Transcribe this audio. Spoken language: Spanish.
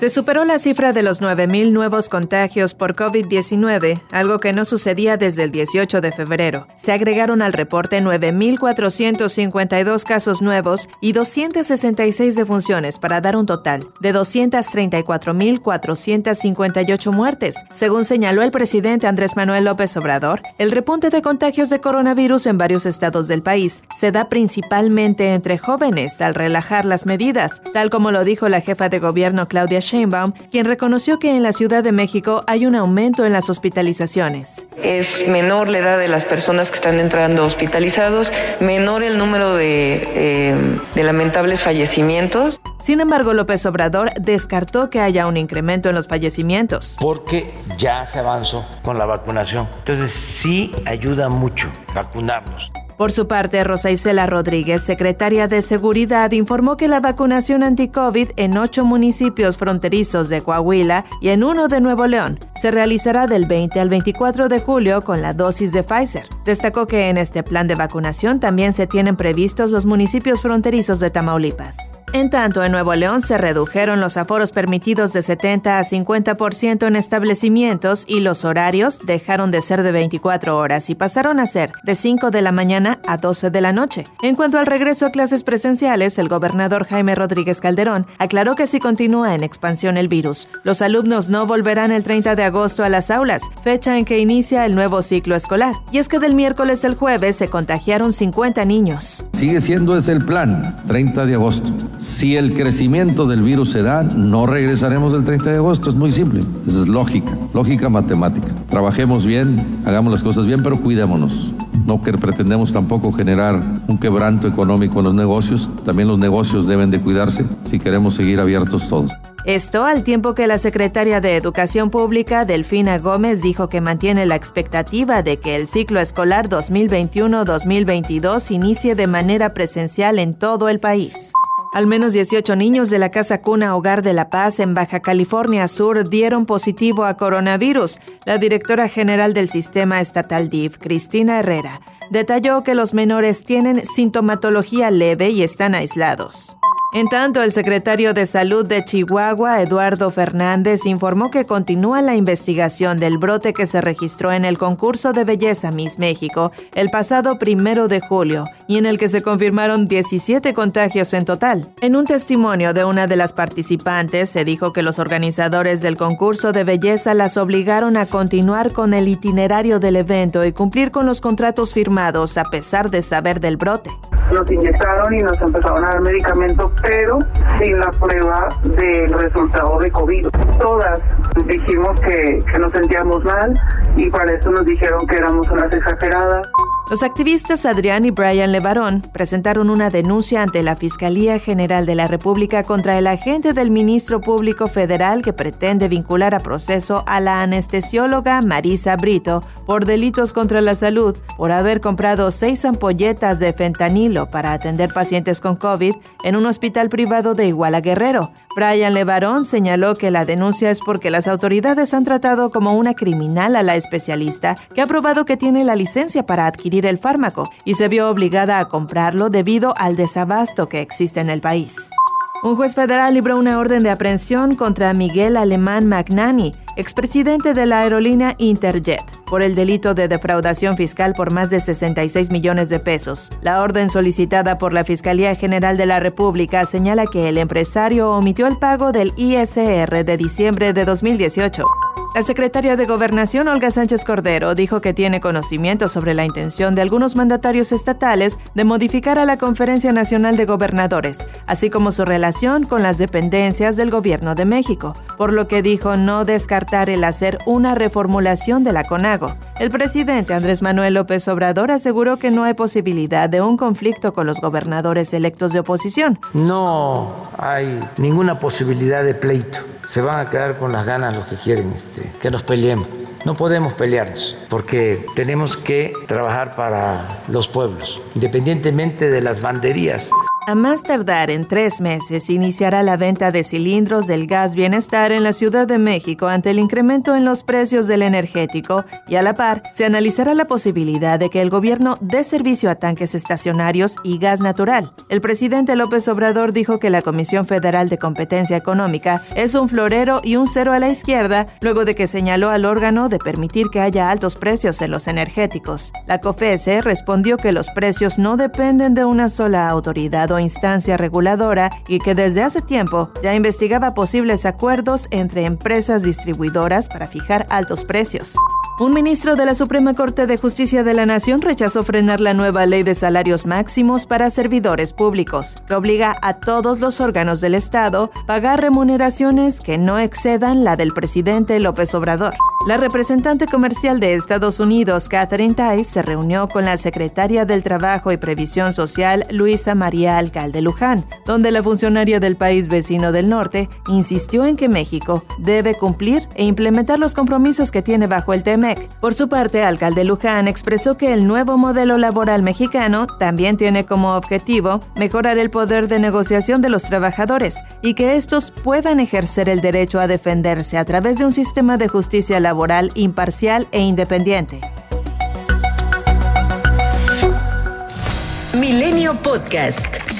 Se superó la cifra de los 9.000 nuevos contagios por COVID-19, algo que no sucedía desde el 18 de febrero. Se agregaron al reporte 9.452 casos nuevos y 266 defunciones para dar un total de 234.458 muertes. Según señaló el presidente Andrés Manuel López Obrador, el repunte de contagios de coronavirus en varios estados del país se da principalmente entre jóvenes al relajar las medidas, tal como lo dijo la jefa de gobierno Claudia Sheinbaum, quien reconoció que en la Ciudad de México hay un aumento en las hospitalizaciones. Es menor la edad de las personas que están entrando hospitalizados, menor el número de, eh, de lamentables fallecimientos. Sin embargo, López Obrador descartó que haya un incremento en los fallecimientos. Porque ya se avanzó con la vacunación. Entonces sí ayuda mucho vacunarnos. Por su parte, Rosa Isela Rodríguez, secretaria de Seguridad, informó que la vacunación anti-COVID en ocho municipios fronterizos de Coahuila y en uno de Nuevo León se realizará del 20 al 24 de julio con la dosis de Pfizer. Destacó que en este plan de vacunación también se tienen previstos los municipios fronterizos de Tamaulipas. En tanto, en Nuevo León se redujeron los aforos permitidos de 70 a 50% en establecimientos y los horarios dejaron de ser de 24 horas y pasaron a ser de 5 de la mañana a 12 de la noche. En cuanto al regreso a clases presenciales, el gobernador Jaime Rodríguez Calderón aclaró que si continúa en expansión el virus, los alumnos no volverán el 30 de agosto a las aulas, fecha en que inicia el nuevo ciclo escolar. Y es que del miércoles al jueves se contagiaron 50 niños. Sigue siendo ese el plan, 30 de agosto. Si el crecimiento del virus se da, no regresaremos el 30 de agosto. Es muy simple. Esa es lógica, lógica matemática. Trabajemos bien, hagamos las cosas bien, pero cuidémonos. No que pretendemos tampoco generar un quebranto económico en los negocios. También los negocios deben de cuidarse si queremos seguir abiertos todos. Esto al tiempo que la secretaria de Educación Pública, Delfina Gómez, dijo que mantiene la expectativa de que el ciclo escolar 2021-2022 inicie de manera presencial en todo el país. Al menos 18 niños de la Casa Cuna Hogar de La Paz en Baja California Sur dieron positivo a coronavirus. La directora general del sistema estatal DIF, Cristina Herrera, detalló que los menores tienen sintomatología leve y están aislados. En tanto, el secretario de Salud de Chihuahua, Eduardo Fernández, informó que continúa la investigación del brote que se registró en el concurso de belleza Miss México el pasado primero de julio y en el que se confirmaron 17 contagios en total. En un testimonio de una de las participantes, se dijo que los organizadores del concurso de belleza las obligaron a continuar con el itinerario del evento y cumplir con los contratos firmados a pesar de saber del brote. Nos inyectaron y nos empezaron a dar medicamentos pero sin la prueba del resultado de COVID. Todas dijimos que, que nos sentíamos mal y para eso nos dijeron que éramos unas exageradas. Los activistas Adrián y Brian Levarón presentaron una denuncia ante la Fiscalía General de la República contra el agente del ministro público federal que pretende vincular a proceso a la anestesióloga Marisa Brito por delitos contra la salud por haber comprado seis ampolletas de fentanilo para atender pacientes con COVID en un hospital privado de Iguala Guerrero. Brian Levarón señaló que la denuncia es porque las autoridades han tratado como una criminal a la especialista que ha probado que tiene la licencia para adquirir el fármaco y se vio obligada a comprarlo debido al desabasto que existe en el país. Un juez federal libró una orden de aprehensión contra Miguel Alemán Magnani, expresidente de la aerolínea Interjet, por el delito de defraudación fiscal por más de 66 millones de pesos. La orden solicitada por la Fiscalía General de la República señala que el empresario omitió el pago del ISR de diciembre de 2018. La secretaria de Gobernación, Olga Sánchez Cordero, dijo que tiene conocimiento sobre la intención de algunos mandatarios estatales de modificar a la Conferencia Nacional de Gobernadores, así como su relación con las dependencias del Gobierno de México, por lo que dijo no descartar el hacer una reformulación de la CONAGO. El presidente Andrés Manuel López Obrador aseguró que no hay posibilidad de un conflicto con los gobernadores electos de oposición. No hay ninguna posibilidad de pleito se van a quedar con las ganas los que quieren este, que nos peleemos. No podemos pelearnos porque tenemos que trabajar para los pueblos, independientemente de las banderías. A más tardar en tres meses iniciará la venta de cilindros del gas bienestar en la Ciudad de México ante el incremento en los precios del energético y a la par se analizará la posibilidad de que el gobierno dé servicio a tanques estacionarios y gas natural. El presidente López Obrador dijo que la Comisión Federal de Competencia Económica es un florero y un cero a la izquierda luego de que señaló al órgano de permitir que haya altos precios en los energéticos. La COFESE respondió que los precios no dependen de una sola autoridad instancia reguladora y que desde hace tiempo ya investigaba posibles acuerdos entre empresas distribuidoras para fijar altos precios. Un ministro de la Suprema Corte de Justicia de la Nación rechazó frenar la nueva ley de salarios máximos para servidores públicos, que obliga a todos los órganos del Estado a pagar remuneraciones que no excedan la del presidente López Obrador. La representante comercial de Estados Unidos, Catherine Tai, se reunió con la secretaria del Trabajo y Previsión Social, Luisa María Alcalde Luján, donde la funcionaria del país vecino del norte insistió en que México debe cumplir e implementar los compromisos que tiene bajo el Por su parte, Alcalde Luján expresó que el nuevo modelo laboral mexicano también tiene como objetivo mejorar el poder de negociación de los trabajadores y que estos puedan ejercer el derecho a defenderse a través de un sistema de justicia laboral imparcial e independiente. Milenio Podcast.